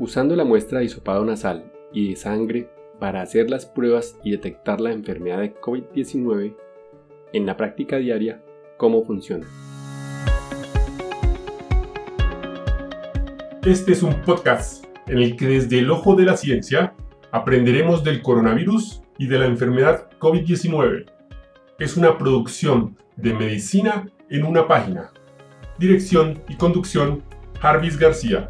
Usando la muestra de hisopado nasal y de sangre para hacer las pruebas y detectar la enfermedad de COVID-19, en la práctica diaria, ¿cómo funciona? Este es un podcast en el que desde el ojo de la ciencia aprenderemos del coronavirus y de la enfermedad COVID-19. Es una producción de medicina en una página. Dirección y conducción, Jarvis García.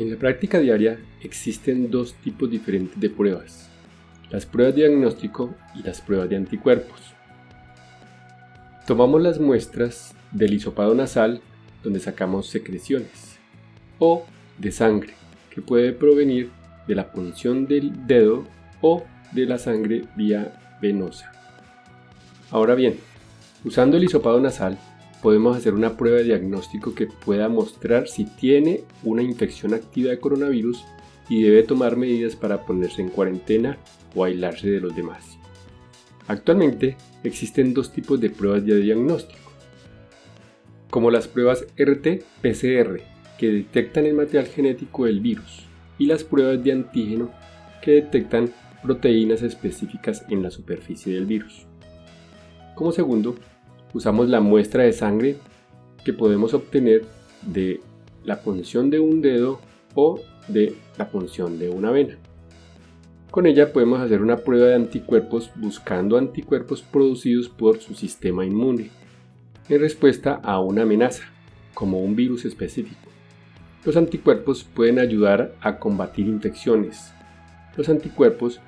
En la práctica diaria existen dos tipos diferentes de pruebas, las pruebas de diagnóstico y las pruebas de anticuerpos. Tomamos las muestras del hisopado nasal donde sacamos secreciones o de sangre que puede provenir de la punción del dedo o de la sangre vía venosa. Ahora bien, usando el hisopado nasal podemos hacer una prueba de diagnóstico que pueda mostrar si tiene una infección activa de coronavirus y debe tomar medidas para ponerse en cuarentena o aislarse de los demás. Actualmente existen dos tipos de pruebas de diagnóstico, como las pruebas RT-PCR, que detectan el material genético del virus, y las pruebas de antígeno, que detectan proteínas específicas en la superficie del virus. Como segundo, usamos la muestra de sangre que podemos obtener de la punción de un dedo o de la punción de una vena. Con ella podemos hacer una prueba de anticuerpos buscando anticuerpos producidos por su sistema inmune en respuesta a una amenaza, como un virus específico. Los anticuerpos pueden ayudar a combatir infecciones. Los anticuerpos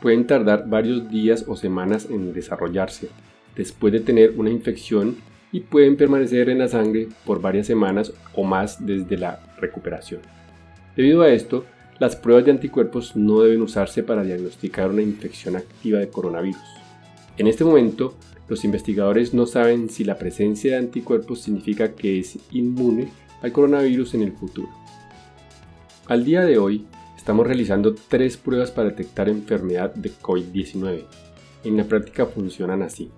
pueden tardar varios días o semanas en desarrollarse, después de tener una infección y pueden permanecer en la sangre por varias semanas o más desde la recuperación. Debido a esto, las pruebas de anticuerpos no deben usarse para diagnosticar una infección activa de coronavirus. En este momento, los investigadores no saben si la presencia de anticuerpos significa que es inmune al coronavirus en el futuro. Al día de hoy, estamos realizando tres pruebas para detectar enfermedad de COVID-19. En la práctica funcionan así.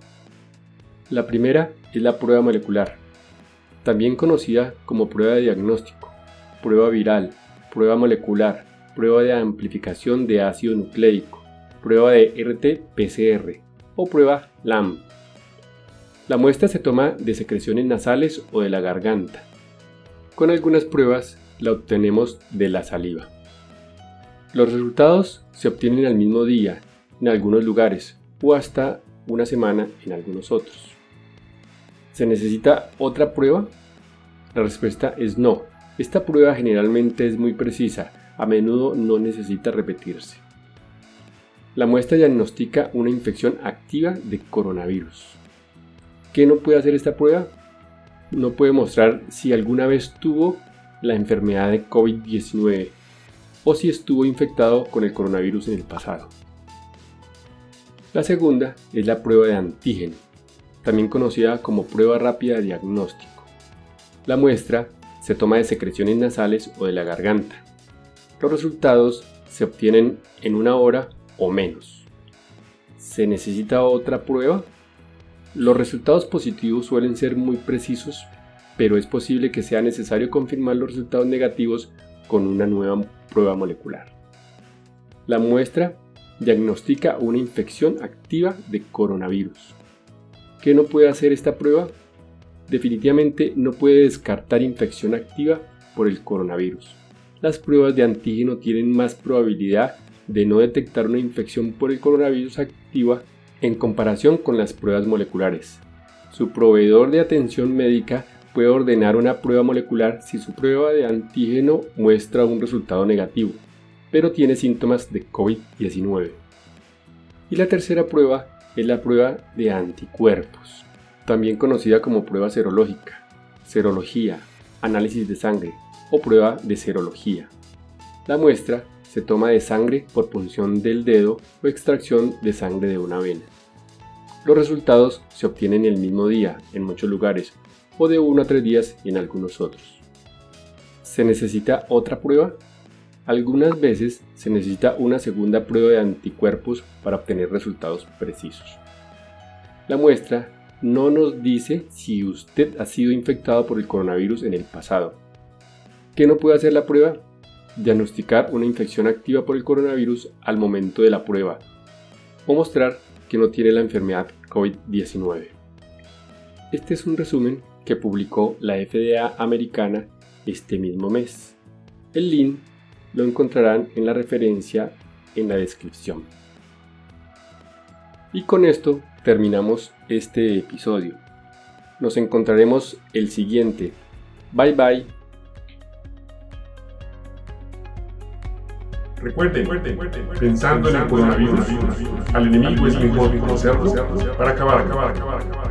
La primera es la prueba molecular, también conocida como prueba de diagnóstico, prueba viral, prueba molecular, prueba de amplificación de ácido nucleico, prueba de RT-PCR o prueba LAM. La muestra se toma de secreciones nasales o de la garganta. Con algunas pruebas la obtenemos de la saliva. Los resultados se obtienen al mismo día en algunos lugares o hasta una semana en algunos otros. ¿Se necesita otra prueba? La respuesta es no. Esta prueba generalmente es muy precisa, a menudo no necesita repetirse. La muestra diagnostica una infección activa de coronavirus. ¿Qué no puede hacer esta prueba? No puede mostrar si alguna vez tuvo la enfermedad de COVID-19 o si estuvo infectado con el coronavirus en el pasado. La segunda es la prueba de antígeno también conocida como prueba rápida de diagnóstico. La muestra se toma de secreciones nasales o de la garganta. Los resultados se obtienen en una hora o menos. ¿Se necesita otra prueba? Los resultados positivos suelen ser muy precisos, pero es posible que sea necesario confirmar los resultados negativos con una nueva prueba molecular. La muestra diagnostica una infección activa de coronavirus. ¿Qué no puede hacer esta prueba? Definitivamente no puede descartar infección activa por el coronavirus. Las pruebas de antígeno tienen más probabilidad de no detectar una infección por el coronavirus activa en comparación con las pruebas moleculares. Su proveedor de atención médica puede ordenar una prueba molecular si su prueba de antígeno muestra un resultado negativo, pero tiene síntomas de COVID-19. Y la tercera prueba es la prueba de anticuerpos, también conocida como prueba serológica, serología, análisis de sangre o prueba de serología. La muestra se toma de sangre por punción del dedo o extracción de sangre de una vena. Los resultados se obtienen el mismo día en muchos lugares o de uno a tres días en algunos otros. ¿Se necesita otra prueba? Algunas veces se necesita una segunda prueba de anticuerpos para obtener resultados precisos. La muestra no nos dice si usted ha sido infectado por el coronavirus en el pasado. ¿Qué no puede hacer la prueba? Diagnosticar una infección activa por el coronavirus al momento de la prueba o mostrar que no tiene la enfermedad COVID-19. Este es un resumen que publicó la FDA americana este mismo mes. El link lo encontrarán en la referencia en la descripción. Y con esto terminamos este episodio. Nos encontraremos el siguiente. Bye bye. Recuerden, pensando en el coronavirus, al enemigo es mejor conocerlo para acabar, acabar, acabar, acabar.